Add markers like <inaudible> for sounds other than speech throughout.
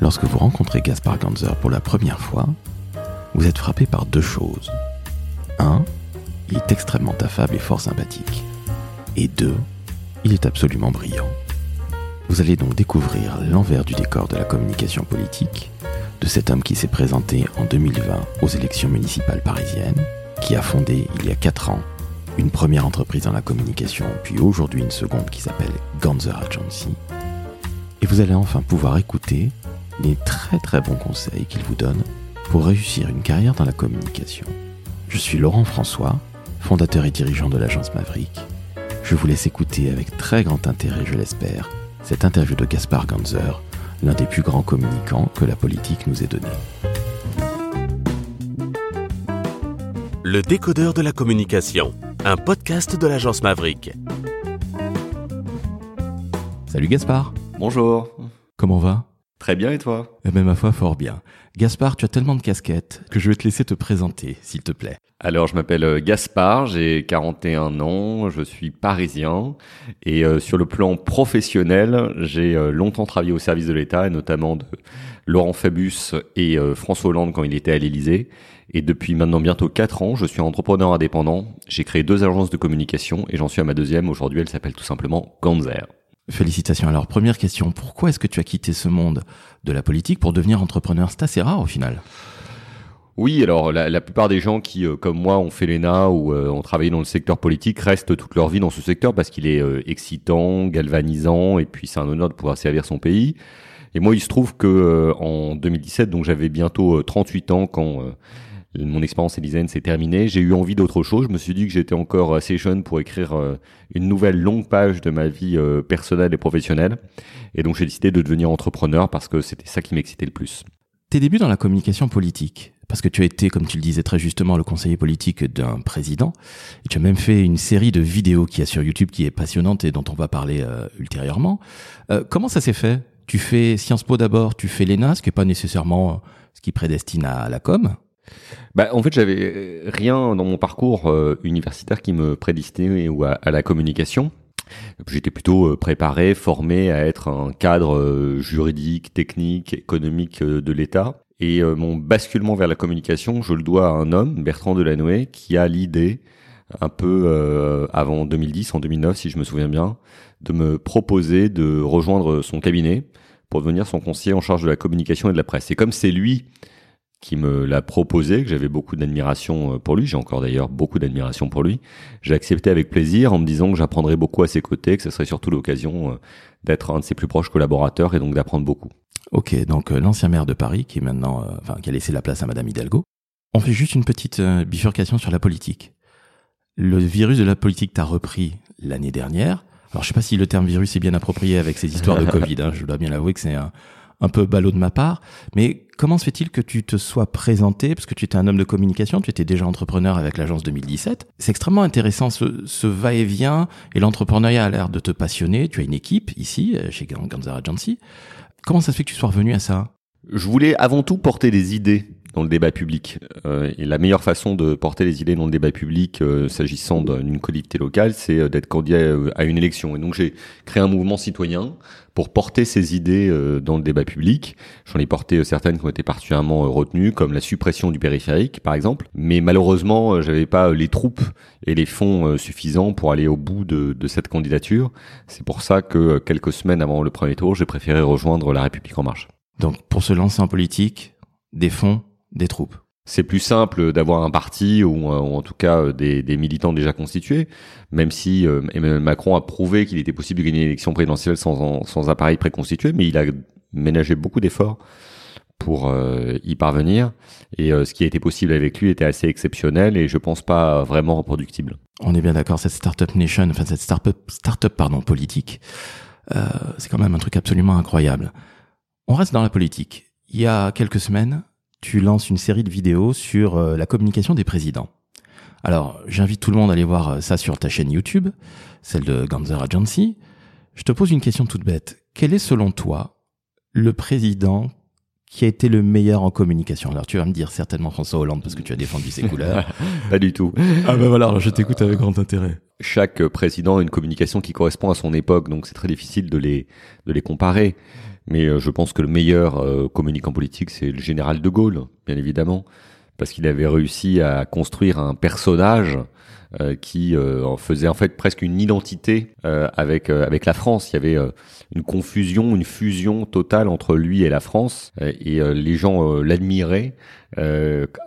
Lorsque vous rencontrez Gaspard Ganzer pour la première fois, vous êtes frappé par deux choses. Un, il est extrêmement affable et fort sympathique. Et deux, il est absolument brillant. Vous allez donc découvrir l'envers du décor de la communication politique, de cet homme qui s'est présenté en 2020 aux élections municipales parisiennes, qui a fondé il y a 4 ans une première entreprise dans la communication, puis aujourd'hui une seconde qui s'appelle Ganzer Agency. Et vous allez enfin pouvoir écouter les très très bons conseils qu'il vous donne pour réussir une carrière dans la communication. Je suis Laurent François, fondateur et dirigeant de l'agence Maverick. Je vous laisse écouter avec très grand intérêt, je l'espère, cette interview de Gaspard Ganzer, l'un des plus grands communicants que la politique nous ait donné. Le décodeur de la communication, un podcast de l'agence Maverick. Salut Gaspard. Bonjour. Comment va? Très bien et toi? Eh bien ma foi fort bien. Gaspard, tu as tellement de casquettes que je vais te laisser te présenter, s'il te plaît. Alors je m'appelle euh, Gaspard, j'ai 41 ans, je suis parisien et euh, sur le plan professionnel, j'ai euh, longtemps travaillé au service de l'État et notamment de Laurent Fabius et François Hollande quand il était à l'Élysée. Et depuis maintenant bientôt 4 ans, je suis entrepreneur indépendant. J'ai créé deux agences de communication et j'en suis à ma deuxième. Aujourd'hui, elle s'appelle tout simplement Ganzer. Félicitations. Alors, première question, pourquoi est-ce que tu as quitté ce monde de la politique pour devenir entrepreneur? C'est assez rare au final. Oui, alors la, plupart des gens qui, euh, comme moi, ont fait l'ENA ou euh, ont travaillé dans le secteur politique restent toute leur vie dans ce secteur parce qu'il est euh, excitant, galvanisant et puis c'est un honneur de pouvoir servir son pays. Et moi, il se trouve que en 2017, donc j'avais bientôt 38 ans quand mon expérience élyséenne s'est terminée. J'ai eu envie d'autre chose. Je me suis dit que j'étais encore assez jeune pour écrire euh, une nouvelle longue page de ma vie euh, personnelle et professionnelle. Et donc j'ai décidé de devenir entrepreneur parce que c'était ça qui m'excitait le plus. Tes débuts dans la communication politique, parce que tu as été, comme tu le disais très justement, le conseiller politique d'un président, et tu as même fait une série de vidéos qui a sur YouTube qui est passionnante et dont on va parler euh, ultérieurement. comment ça s'est fait? Tu fais Sciences Po d'abord, tu fais l'ENA, ce qui n'est pas nécessairement ce qui prédestine à la com. Bah, en fait, j'avais rien dans mon parcours euh, universitaire qui me prédestinait ou à, la communication. J'étais plutôt euh, préparé, formé à être un cadre euh, juridique, technique, économique de l'État. Et mon basculement vers la communication, je le dois à un homme, Bertrand Delanoë, qui a l'idée, un peu avant 2010, en 2009 si je me souviens bien, de me proposer de rejoindre son cabinet pour devenir son conseiller en charge de la communication et de la presse. Et comme c'est lui qui me l'a proposé, que j'avais beaucoup d'admiration euh, pour lui, j'ai encore d'ailleurs beaucoup d'admiration pour lui. J'ai accepté avec plaisir en me disant que j'apprendrais beaucoup à ses côtés, que ce serait surtout l'occasion euh, d'être un de ses plus proches collaborateurs et donc d'apprendre beaucoup. Ok, donc euh, l'ancien maire de Paris qui est maintenant, enfin qui a laissé la place à Madame Hidalgo. On fait juste une petite bifurcation sur la politique. Le virus de la politique t'a repris l'année dernière. Alors je sais pas si le terme virus est bien approprié avec ces histoires de <laughs> Covid. Hein. je dois bien l'avouer que c'est un, un peu ballot de ma part, mais comment se fait-il que tu te sois présenté, parce que tu étais un homme de communication, tu étais déjà entrepreneur avec l'agence 2017. C'est extrêmement intéressant ce, va-et-vient, et l'entrepreneuriat a l'air de te passionner. Tu as une équipe ici, euh, chez Ganzar Agency. Comment ça se fait que tu sois revenu à ça? Je voulais avant tout porter des idées dans le débat public. Euh, et la meilleure façon de porter les idées dans le débat public, euh, s'agissant d'une collectivité locale, c'est euh, d'être candidat à une élection. Et donc j'ai créé un mouvement citoyen pour porter ces idées dans le débat public. J'en ai porté certaines qui ont été particulièrement retenues, comme la suppression du périphérique, par exemple. Mais malheureusement, j'avais pas les troupes et les fonds suffisants pour aller au bout de, de cette candidature. C'est pour ça que quelques semaines avant le premier tour, j'ai préféré rejoindre La République en marche. Donc pour se lancer en politique, des fonds des troupes. C'est plus simple d'avoir un parti ou, euh, en tout cas euh, des, militants déjà constitués, même si euh, Emmanuel Macron a prouvé qu'il était possible de gagner l'élection présidentielle sans, sans appareil préconstitué, mais il a ménagé beaucoup d'efforts pour y parvenir. Et ce qui a été possible avec lui était assez exceptionnel et je pense pas vraiment reproductible. On est bien d'accord, cette startup nation, enfin cette startup, startup pardon politique, c'est quand même un truc absolument incroyable. On reste dans la politique. Il y a quelques semaines, tu lances une série de vidéos sur euh, la communication des présidents. Alors, j'invite tout le monde à aller voir euh, ça sur ta chaîne YouTube, celle de Ganzer Agency. Je te pose une question toute bête. Quel est selon toi le président qui a été le meilleur en communication? Alors tu vas me dire certainement François Hollande parce que tu as défendu ses couleurs. <laughs> Pas du tout. Ah ben voilà, je t'écoute avec grand intérêt. Chaque président a une communication qui correspond à son époque, donc c'est très difficile de les de les comparer. Mais euh, je pense que le meilleur euh, communicant politique, c'est le général de Gaulle, bien évidemment, parce qu'il avait réussi à construire un personnage qui euh, en faisait en fait presque une identité euh, avec avec la France. Il y avait une confusion, une fusion totale entre lui et la France, et les gens l'admiraient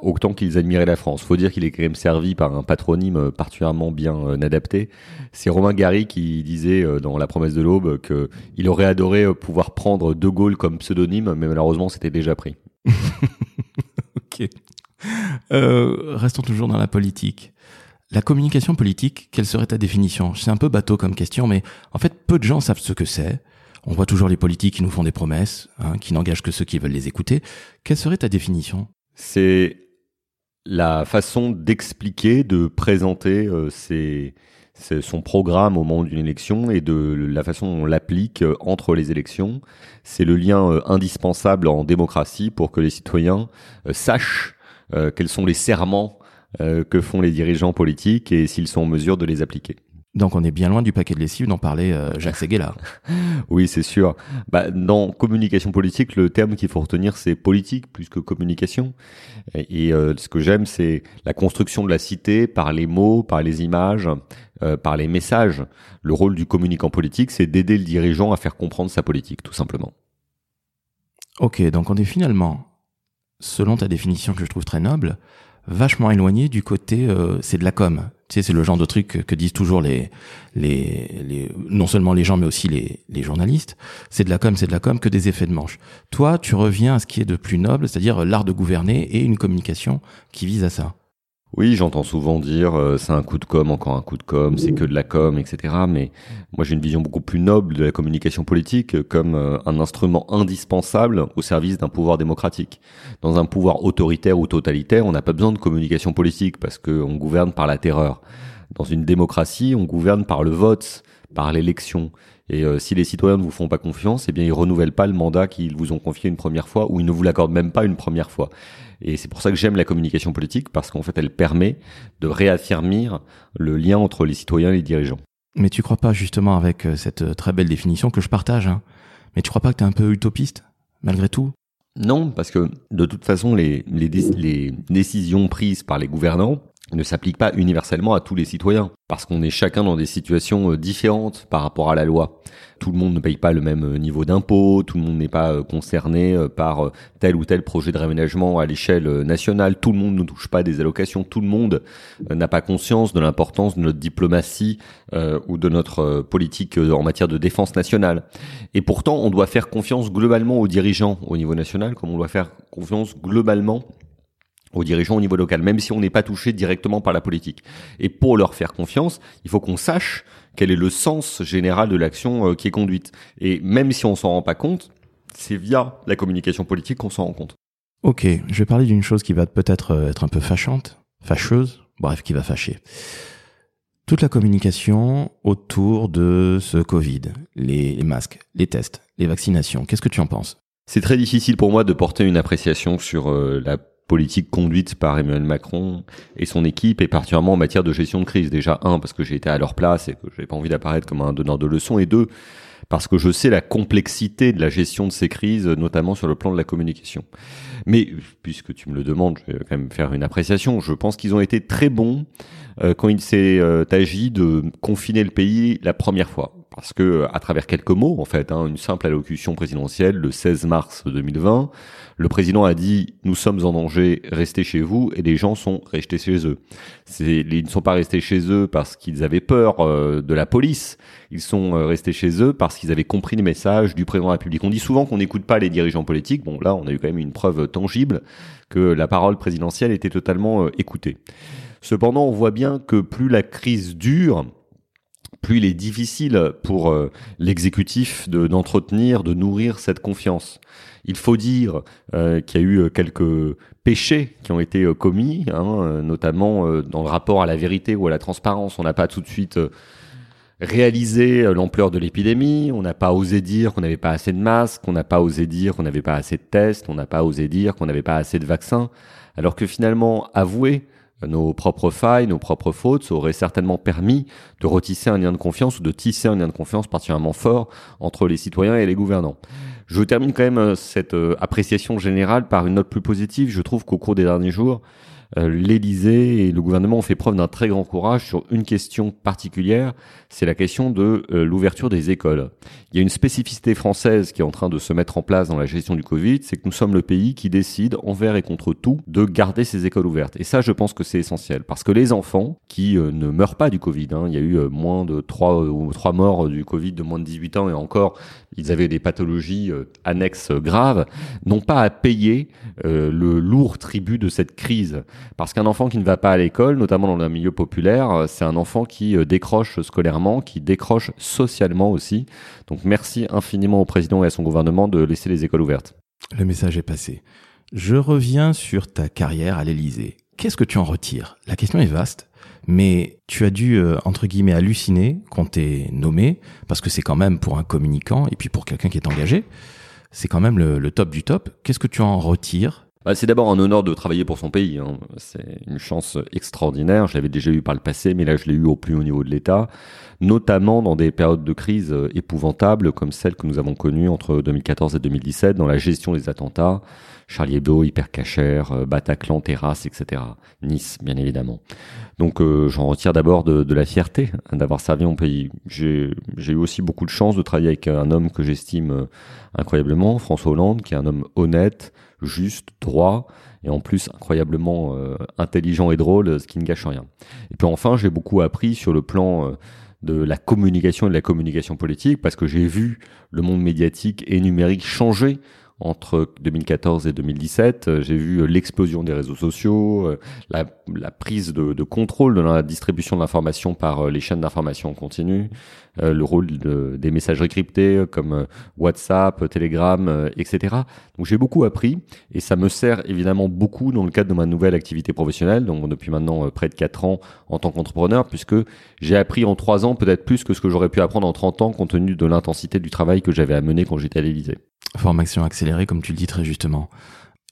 autant qu'ils admiraient la France. Faut dire qu'il est quand même servi par un patronyme particulièrement bien adapté. C'est Romain Gary qui disait dans La Promesse de l'Aube que il aurait adoré pouvoir prendre De Gaulle comme pseudonyme, mais malheureusement c'était déjà pris. <laughs> ok. restons toujours dans la politique. La communication politique, quelle serait ta définition? C'est un peu bateau comme question, mais en fait, peu de gens savent ce que c'est. On voit toujours les politiques qui nous font des promesses, hein, qui n'engagent que ceux qui veulent les écouter. Quelle serait ta définition? C'est la façon d'expliquer, de présenter euh, son programme au moment d'une élection et de la façon dont on l'applique euh, entre les élections. C'est le lien euh, indispensable en démocratie pour que les citoyens sachent quels sont les serments euh, que font les dirigeants politiques et s'ils sont en mesure de les appliquer. Donc on est bien loin du paquet de lessive dont parlait euh, Jacques Seguela. <laughs> oui, c'est sûr. Bah, dans communication politique, le terme qu'il faut retenir, c'est politique plus que communication. Et, euh, ce que j'aime, c'est la construction de la cité par les mots, par les images, par les messages. Le rôle du communicant politique, c'est d'aider le dirigeant à faire comprendre sa politique, tout simplement. Ok, donc on est finalement, selon ta définition que je trouve très noble, vachement éloigné du côté euh, c'est de la com. Tu sais, c'est le genre de truc que, disent toujours les, les, non seulement les gens, mais aussi les, les journalistes. C'est de la com, c'est de la com, que des effets de manche. Toi, tu reviens à ce qui est de plus noble, c'est-à-dire l'art de gouverner et une communication qui vise à ça. Oui, j'entends souvent dire euh, c'est un coup de com, encore un coup de com, c'est que de la com, etc. Mais moi j'ai une vision beaucoup plus noble de la communication politique comme euh, un instrument indispensable au service d'un pouvoir démocratique. Dans un pouvoir autoritaire ou totalitaire, on n'a pas besoin de communication politique parce qu'on gouverne par la terreur. Dans une démocratie, on gouverne par le vote, par l'élection. Et euh, si les citoyens ne vous font pas confiance, eh bien ils renouvellent pas le mandat qu'ils vous ont confié une première fois ou ils ne vous l'accordent même pas une première fois. Et c'est pour ça que j'aime la communication politique parce qu'en fait elle permet de réaffirmer le lien entre les citoyens et les dirigeants. Mais tu crois pas justement avec euh, cette euh, très belle définition que je partage, hein, mais tu crois pas que tu es un peu utopiste malgré tout? Non, parce que de toute façon les, les, les décisions prises par les gouvernants ne s'applique pas universellement à tous les citoyens, parce qu'on est chacun dans des situations euh, différentes par rapport à la loi. Tout le monde ne paye pas le même euh, niveau d'impôt, tout le monde n'est pas euh, concerné par tel ou tel projet de réménagement à l'échelle nationale, tout le monde ne touche pas des allocations, tout le monde n'a pas conscience de l'importance de notre diplomatie ou de notre politique en matière de défense nationale. Et pourtant, on doit faire confiance globalement aux dirigeants au niveau national, comme on doit faire confiance globalement aux dirigeants au niveau local, même si on n'est pas touché directement par la politique. Et pour leur faire confiance, il faut qu'on sache quel est le sens général de l'action euh, qui est conduite. Et même si on s'en rend pas compte, c'est via la communication politique qu'on s'en rend compte. Ok, je vais parler d'une chose qui va peut-être euh, être un peu fâchante, fâcheuse, bref, qui va fâcher. Toute la communication autour de ce Covid, les masques, les tests, les vaccinations, qu'est-ce que tu en penses? C'est très difficile pour moi de porter une appréciation sur euh, la politique conduite par Emmanuel Macron et son équipe, et particulièrement en matière de gestion de crise. Déjà, un, parce que j'ai été à leur place et que j'ai pas envie d'apparaître comme un donneur de leçons, et deux, parce que je sais la complexité de la gestion de ces crises, notamment sur le plan de la communication. Mais puisque tu me le demandes, je vais quand même faire une appréciation. Je pense qu'ils ont été très bons euh, quand il s'est euh, agi de confiner le pays la première fois parce que à travers quelques mots, en fait, hein, une simple allocution présidentielle le 16 mars 2020, le président a dit nous sommes en danger, restez chez vous, et les gens sont restés chez eux. Ils ne sont pas restés chez eux parce qu'ils avaient peur euh, de la police, ils sont euh, restés chez eux parce qu'ils avaient compris le message du président de la République. On dit souvent qu'on n'écoute pas les dirigeants politiques. Bon, là, on a eu quand même une preuve tangible que la parole présidentielle était totalement euh, écoutée. Cependant, on voit bien que plus la crise dure, plus il est difficile pour euh, l'exécutif de, d'entretenir, de nourrir cette confiance. Il faut dire euh, qu'il y a eu euh, quelques péchés qui ont été commis, hein, notamment dans le rapport à la vérité ou à la transparence. On n'a pas tout de suite réalisé l'ampleur de l'épidémie, on n'a pas osé dire qu'on n'avait pas assez de masques, on n'a pas osé dire qu'on n'avait pas assez de tests, on n'a pas osé dire qu'on n'avait pas assez de vaccins, alors que finalement, avouer nos propres failles, nos propres fautes, ça aurait certainement permis de retisser un lien de confiance ou de tisser un lien de confiance particulièrement fort entre les citoyens et les gouvernants. Je termine quand même euh, cette euh, appréciation générale par une note plus positive. Je trouve qu'au cours des derniers jours, l'Élysée et le gouvernement ont fait preuve d'un très grand courage sur une question particulière, c'est la question de euh, l'ouverture des écoles. Il y a une spécificité française qui est en train de se mettre en place dans la gestion du Covid, c'est que nous sommes le pays qui décide envers et contre tout de garder ces écoles ouvertes. Et ça, je pense que c'est essentiel, parce que les enfants qui euh, ne meurent pas du Covid, hein, il y a eu moins de 3 ou 3 morts du Covid de moins de 18 ans et encore, ils avaient des pathologies annexes graves, n'ont pas à payer le lourd tribut de cette crise. Parce qu'un enfant qui ne va pas à l'école, notamment dans un milieu populaire, euh, c'est un enfant qui euh, décroche scolairement, qui décroche socialement aussi. Donc merci infiniment au président et à son gouvernement de laisser les écoles ouvertes. Le message est passé. Je reviens sur ta carrière à l'Élysée. Qu'est-ce que tu en retires? La question est vaste, mais tu as dû, euh, entre guillemets, halluciner qu'on t'ait nommé, parce que c'est quand même pour un communicant et puis pour quelqu'un qui est engagé, c'est quand même le top du top. Qu'est-ce que tu en retires bah, c'est d'abord un honneur de travailler pour son pays. Hein. C'est une chance extraordinaire. Je l'avais déjà eu par le passé, mais là je l'ai eu au plus haut niveau de l'État, notamment dans des périodes de crise euh, épouvantables comme celle que nous avons connue entre 2014 et 2017 dans la gestion des attentats, Charlie Hebdo, Hypercacher, euh, Bataclan, Terrasse, etc. Nice, bien évidemment. Donc euh, j'en retire d'abord de, de, la fierté d'avoir servi mon pays. J'ai eu aussi beaucoup de chance de travailler avec un homme que j'estime incroyablement, François Hollande, qui est un homme honnête, juste, droit, et en plus incroyablement euh, intelligent et drôle, ce qui ne gâche rien. Et puis enfin, j'ai beaucoup appris sur le plan euh, de la communication et de la communication politique, parce que j'ai vu le monde médiatique et numérique changer entre 2014 et 2017. Euh, j'ai vu l'explosion des réseaux sociaux, la, prise de, contrôle de la distribution de l'information par les chaînes d'information continue, euh, le rôle de, des messageries cryptées euh, comme euh, WhatsApp, Telegram, etc. Donc j'ai beaucoup appris et ça me sert évidemment beaucoup dans le cadre de ma nouvelle activité professionnelle, donc depuis maintenant près de 4 ans en tant qu'entrepreneur, puisque j'ai appris en 3 ans peut-être plus que ce que j'aurais pu apprendre en 30 ans compte tenu de l'intensité du travail que j'avais à mener quand j'étais à l'Élysée. Formation accélérée, comme tu le dis très justement.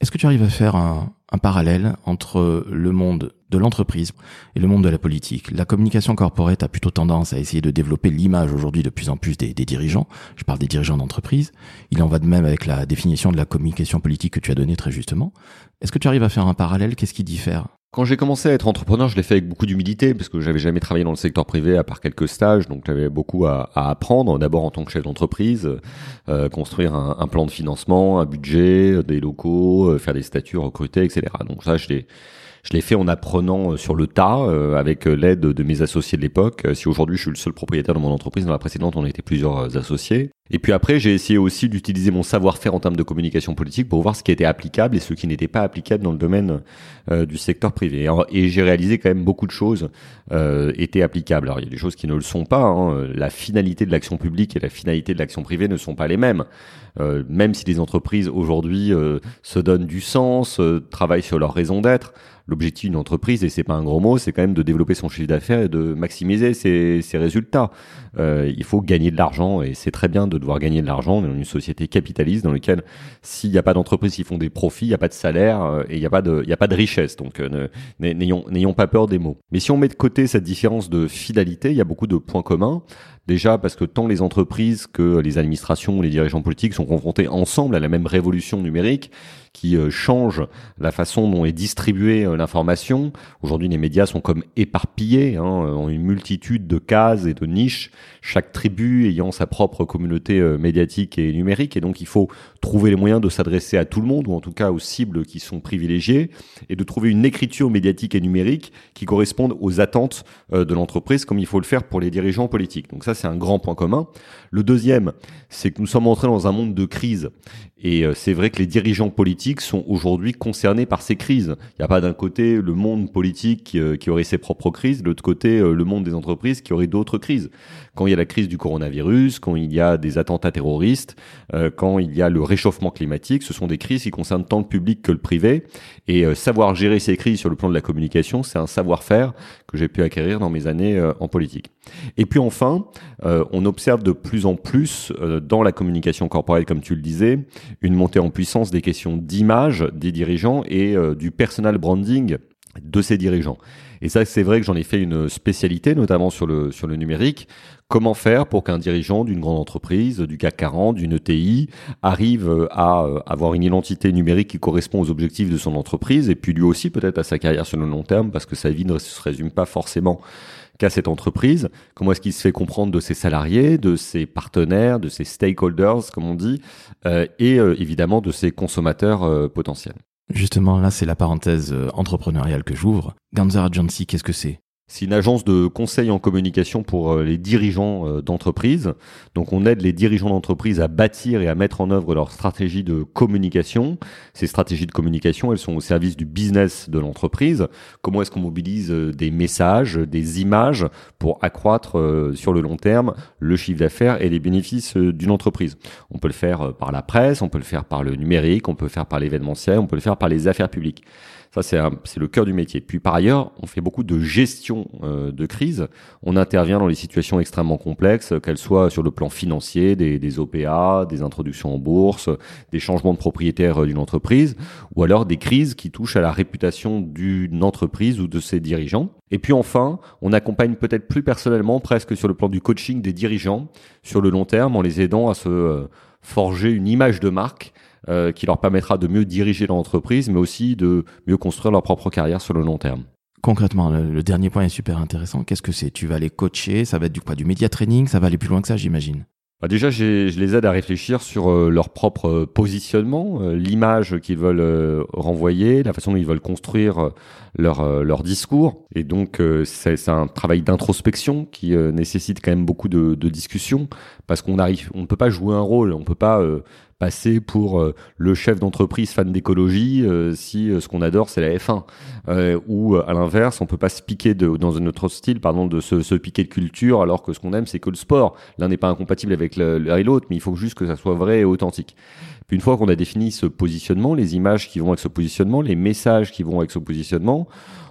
Est-ce que tu arrives à faire un, parallèle entre le monde de l'entreprise et le monde de la politique? La communication corporate a plutôt tendance à essayer de développer l'image aujourd'hui de plus en plus des, dirigeants. Je parle des dirigeants d'entreprise. Il en va de même avec la définition de la communication politique que tu as donnée très justement. Est-ce que tu arrives à faire un parallèle? Qu'est-ce qui diffère? Quand j'ai commencé à être entrepreneur, je l'ai fait avec beaucoup d'humilité parce que j'avais jamais travaillé dans le secteur privé à part quelques stages, donc j'avais beaucoup à, à apprendre. D'abord en tant que chef d'entreprise, euh, construire un, un, plan de financement, un budget, des locaux, euh, faire des statuts, recruter, etc. Donc ça, je l'ai je l'ai fait en apprenant euh, sur le tas, euh, avec euh, l'aide de mes associés de l'époque. Si aujourd'hui je suis le seul propriétaire de mon entreprise, dans la précédente on était plusieurs associés. Et puis après, j'ai essayé aussi d'utiliser mon savoir-faire en termes de communication politique pour voir ce qui était applicable et ce qui n'était pas applicable dans le domaine du secteur privé. Et, j'ai réalisé quand même beaucoup de choses euh, étaient applicables. Alors il y a des choses qui ne le sont pas. Hein. La finalité de l'action publique et la finalité de l'action privée ne sont pas les mêmes. Euh, même si les entreprises aujourd'hui euh, se donnent du sens, travaillent sur leur raison d'être, l'objectif d'une entreprise, et c'est pas un gros mot, c'est quand même de développer son chiffre d'affaires et de maximiser ses, ses résultats. Euh, il faut gagner de l'argent et c'est très bien de devoir gagner de l'argent. dans une société capitaliste dans laquelle s'il n'y a pas d'entreprises qui font des profits, il n'y a pas de salaire euh, et il n'y a pas de, a pas de richesse. Donc euh, n'ayons pas peur des mots. Mais si on met de côté cette différence de fidélité, il y a beaucoup de points communs. Déjà parce que tant les entreprises que les administrations ou les dirigeants politiques sont confrontés ensemble à la même révolution numérique qui euh, change la façon dont est distribuée euh, l'information. Aujourd'hui, les médias sont comme éparpillés hein, en une multitude de cases et de niches, chaque tribu ayant sa propre communauté euh, médiatique et numérique. Et donc, il faut trouver les moyens de s'adresser à tout le monde, ou en tout cas aux cibles qui sont privilégiées, et de trouver une écriture médiatique et numérique qui corresponde aux attentes de l'entreprise, comme il faut le faire pour les dirigeants politiques. Donc ça, c'est un grand point commun. Le deuxième, c'est que nous sommes entrés dans un monde de crise. Et c'est vrai que les dirigeants politiques sont aujourd'hui concernés par ces crises. Il n'y a pas d'un côté le monde politique qui, euh, aurait ses propres crises, de l'autre côté euh, le monde des entreprises qui aurait d'autres crises. Quand il y a la crise du coronavirus, quand il y a des attentats terroristes, euh, quand il y a le réchauffement climatique, ce sont des crises qui concernent tant le public que le privé. Et savoir gérer ces crises sur le plan de la communication, c'est un savoir-faire que j'ai pu acquérir dans mes années en politique. Et puis enfin, euh, on observe de plus en plus euh, dans la communication corporelle, comme tu le disais, une montée en puissance des questions d'image des dirigeants et euh, du personal branding de ces dirigeants. Et ça, c'est vrai que j'en ai fait une spécialité, notamment sur le, sur le numérique. Comment faire pour qu'un dirigeant d'une grande entreprise, du CAC 40, d'une ETI, arrive à avoir une identité numérique qui correspond aux objectifs de son entreprise et puis lui aussi peut-être à sa carrière sur le long terme parce que sa vie ne se résume pas forcément qu'à cette entreprise Comment est-ce qu'il se fait comprendre de ses salariés, de ses partenaires, de ses stakeholders, comme on dit, euh, et euh, évidemment de ses consommateurs euh, potentiels Justement, là, c'est la parenthèse entrepreneuriale que j'ouvre. Ganzer Agency, qu'est-ce que c'est? C'est une agence de conseil en communication pour euh, les dirigeants euh, d'entreprise. Donc on aide les dirigeants d'entreprise à bâtir et à mettre en œuvre leur stratégie de communication. Ces stratégies de communication, elles sont au service du business de l'entreprise. Comment est-ce qu'on mobilise euh, des messages, des images pour accroître sur le long terme le chiffre d'affaires et les bénéfices d'une entreprise? On peut le faire par la presse, on peut le faire par le numérique, on peut le faire par l'événementiel, on peut le faire par les affaires publiques. Ça, c'est le cœur du métier. Puis par ailleurs, on fait beaucoup de gestion euh, de crise. On intervient dans les situations extrêmement complexes, qu'elles soient sur le plan financier, des, des, OPA, des introductions en bourse, des changements de propriétaire euh, d'une entreprise, ou alors des crises qui touchent à la réputation d'une entreprise ou de ses dirigeants. Et puis enfin, on accompagne peut-être plus personnellement, presque sur le plan du coaching des dirigeants, sur le long terme, en les aidant à se euh, forger une image de marque euh, qui leur permettra de mieux diriger l'entreprise, mais aussi de mieux construire leur propre carrière sur le long terme. Concrètement, le, dernier point est super intéressant. Qu'est-ce que c'est? Tu vas les coacher, ça va être du quoi? Du média training, ça va aller plus loin que ça, j'imagine? Bah déjà, je les aide à réfléchir sur euh, leur propre euh, positionnement, l'image qu'ils veulent renvoyer, la façon dont ils veulent construire leur, leur discours. Et donc, c'est un travail d'introspection qui nécessite quand même beaucoup de, de discussion parce qu'on arrive, on ne peut pas jouer un rôle, on peut pas passer pour euh, le chef d'entreprise fan d'écologie euh, si euh, ce qu'on adore c'est la F1 ou à l'inverse on peut pas se piquer de, dans un autre style pardon de se, se piquer de culture alors que ce qu'on aime c'est que le sport. L'un n'est pas incompatible avec l'un et l'autre mais il faut juste que ça soit vrai et authentique. Puis une fois qu'on a défini ce positionnement les images qui vont avec ce positionnement les messages qui vont avec ce positionnement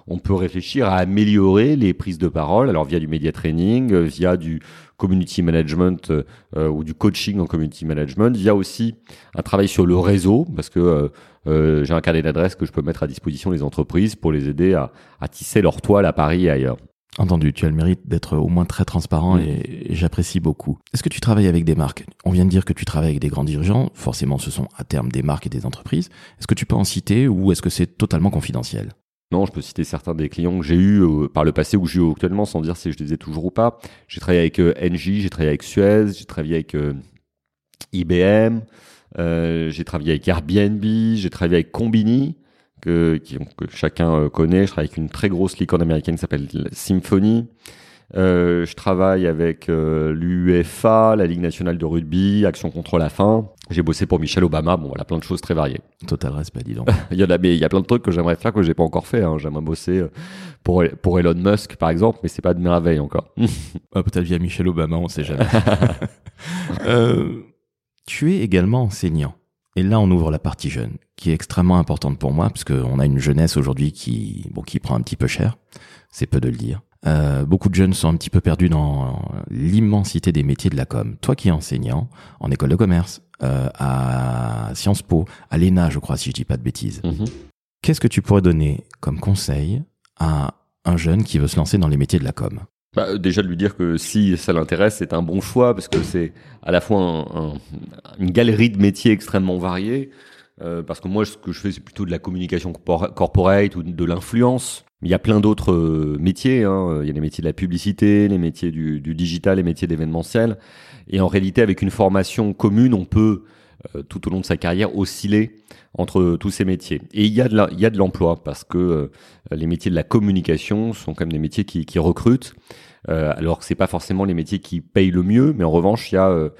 on peut réfléchir à améliorer les prises de parole, alors via du media training, via du community management euh, ou du coaching en community management, via aussi un travail sur le réseau, parce que euh, euh, j'ai un carnet d'adresses que je peux mettre à disposition des entreprises pour les aider à, à tisser leur toile à Paris et ailleurs. Entendu, tu as le mérite d'être au moins très transparent et, j'apprécie beaucoup. Est-ce que tu travailles avec des marques? On vient de dire que tu travailles avec des grands dirigeants, forcément ce sont à terme des marques et des entreprises. Est-ce que tu peux en citer ou est-ce que c'est totalement confidentiel? Non, je peux citer certains des clients que j'ai eu euh, par le passé ou que j'ai eu actuellement sans dire si je les ai toujours ou pas. J'ai travaillé avec euh, NJ, j'ai travaillé avec Suez, j'ai travaillé avec euh, IBM, j'ai travaillé avec Airbnb, j'ai travaillé avec Combini, que, que chacun connaît. Je travaille avec une très grosse licorne américaine qui s'appelle Symphony. Euh, je travaille avec euh, l'UEFA, la Ligue nationale de rugby, Action contre la faim. J'ai bossé pour Michel Obama. Bon, voilà, plein de choses très variées. Total respect, dis donc. <laughs> il y en a, mais il y a plein de trucs que j'aimerais faire que j'ai pas encore fait. Hein. J'aimerais bosser euh, pour pour Elon Musk, par exemple, mais c'est pas de merveille encore. <laughs> Ah, peut-être via Michel Obama, on sait jamais. <laughs> euh, tu es également enseignant. Et là, on ouvre la partie jeune, qui est extrêmement importante pour moi, parce qu'on a une jeunesse aujourd'hui qui, bon, qui prend un petit peu cher. C'est peu de le dire. Euh, beaucoup de jeunes sont un petit peu perdus dans l'immensité des métiers de la com. Toi qui es enseignant en école de commerce, euh, à Sciences Po, à l'ENA, je crois, si je dis pas de bêtises. Mhm. Qu'est-ce que tu pourrais donner comme conseil à un jeune qui veut se lancer dans les métiers de la com? Bah, déjà de lui dire que si ça l'intéresse, c'est un bon choix parce que c'est à la fois une galerie de métiers extrêmement variés. Euh, parce que moi, ce que je fais, c'est plutôt de la communication corporate ou de l'influence. Il y a plein d'autres euh, métiers. Hein. Il y a les métiers de la publicité, les métiers du, digital, les métiers d'événementiel. Et en réalité, avec une formation commune, on peut euh, tout au long de sa carrière osciller entre tous ces métiers. Et il y a de l'emploi parce que les métiers de la communication sont quand même des métiers qui, qui recrutent. alors que c'est pas forcément les métiers qui payent le mieux, mais en revanche, il y a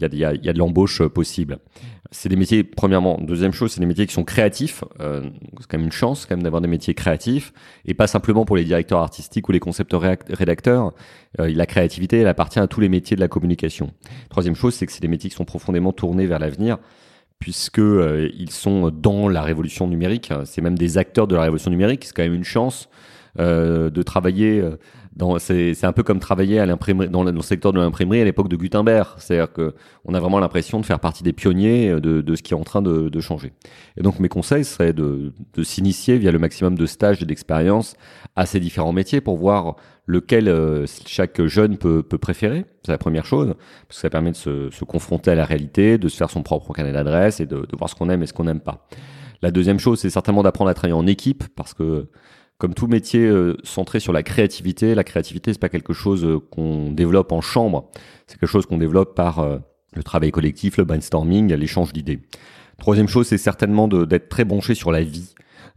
il y a, de l'embauche possible c'est des métiers, premièrement. Deuxième chose, c'est des métiers qui sont créatifs. Euh, c'est quand même une chance quand même d'avoir des métiers créatifs et pas simplement pour les directeurs artistiques ou les concepteurs rédacteurs. Euh, la créativité, elle appartient à tous les métiers de la communication. Troisième chose, c'est que c'est des métiers qui sont profondément tournés vers l'avenir puisque euh, ils sont dans la révolution numérique. C'est même des acteurs de la révolution numérique. C'est quand même une chance euh, de travailler dans c'est un peu comme travailler à l'imprimerie dans, le secteur de l'imprimerie à l'époque de Gutenberg. C'est-à-dire que on a vraiment l'impression de faire partie des pionniers de, de ce qui est en train de, de changer. Et donc mes conseils seraient de, de s'initier via le maximum de stages et d'expériences à ces différents métiers pour voir lequel euh, chaque jeune peut, peut préférer. C'est la première chose parce que ça permet de se, se, confronter à la réalité de se faire son propre canal d'adresse et de, de voir ce qu'on aime et ce qu'on n'aime pas. La deuxième chose c'est certainement d'apprendre à travailler en équipe parce que comme tout métier euh, centré sur la créativité, la créativité c'est pas quelque chose euh, qu'on développe en chambre, c'est quelque chose qu'on développe par euh, le travail collectif, le brainstorming, l'échange d'idées. Troisième chose, c'est certainement d'être très branché sur la vie.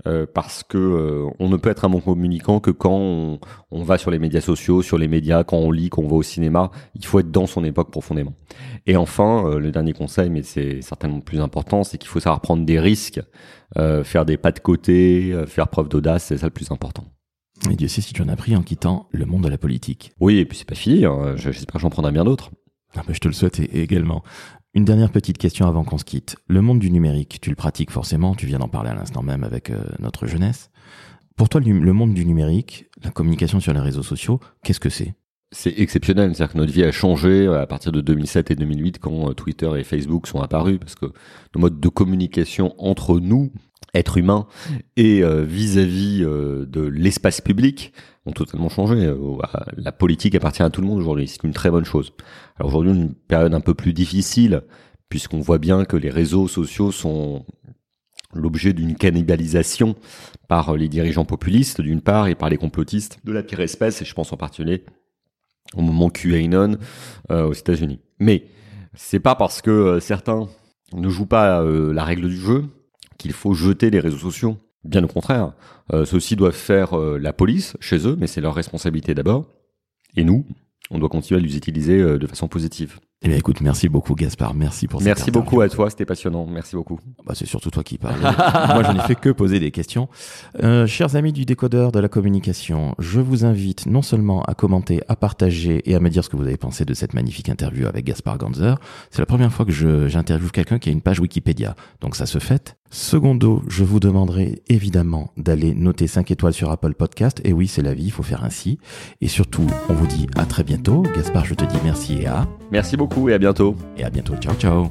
Euh, parce que euh, on ne peut être un bon communicant que quand on, on, va sur les médias sociaux, sur les médias, quand on lit, quand on va au cinéma. Il faut être dans son époque profondément. Et enfin, euh, le dernier conseil, mais c'est certainement le plus important, c'est qu'il faut savoir prendre des risques, faire des pas de côté, faire preuve d'audace, c'est ça le plus important. Et Dieu sait si tu en as pris en quittant le monde de la politique. Oui, et puis c'est pas fini. Hein. J'espère que j'en prendrai bien d'autres. Ah ben, je te le souhaite également. Une dernière petite question avant qu'on se quitte. Le monde du numérique, tu le pratiques forcément, tu viens d'en parler à l'instant même avec euh, notre jeunesse. Pour toi, le monde du numérique, la communication sur les réseaux sociaux, qu'est-ce que c'est? C'est exceptionnel, c'est-à-dire que notre vie a changé euh, à partir de 2007 et 2008 quand euh, Twitter et Facebook sont apparus, parce que nos modes de communication entre nous, êtres humains, et vis-à-vis de l'espace public ont totalement changé. La politique appartient à tout le monde aujourd'hui, c'est une très bonne chose. Alors aujourd'hui, une période un peu plus difficile, puisqu'on voit bien que les réseaux sociaux sont l'objet d'une cannibalisation par les dirigeants populistes d'une part et par les complotistes de la pire espèce, et je pense en particulier au moment QAnon euh, aux États-Unis. Mais c'est pas parce que euh, certains ne jouent pas euh, la règle du jeu qu'il faut jeter les réseaux sociaux. Bien au contraire, ceux-ci doivent faire la police chez eux, mais c'est leur responsabilité d'abord. Et nous, on doit continuer à les utiliser euh, de façon positive. Eh bien, écoute, merci beaucoup, Gaspard. Merci pour cette Merci beaucoup à toi, c'était passionnant. Merci beaucoup. Bah, c'est surtout toi qui parles. <laughs> Moi, je n'ai fait que poser des questions. Euh, chers amis du décodeur de la communication, je vous invite non seulement à commenter, à partager et à me dire ce que vous avez pensé de cette magnifique interview avec Gaspard Ganzer. C'est la première fois que j'interviewe quelqu'un qui a une page Wikipédia. Donc, ça se fait. Secondo, je vous demanderai évidemment d'aller noter 5 étoiles sur Apple Podcast. Et oui, c'est la vie, il faut faire ainsi. Et surtout, on vous dit à très bientôt. Gaspard, je te dis merci et à... Merci beaucoup et à bientôt. Et à bientôt. Ciao, ciao.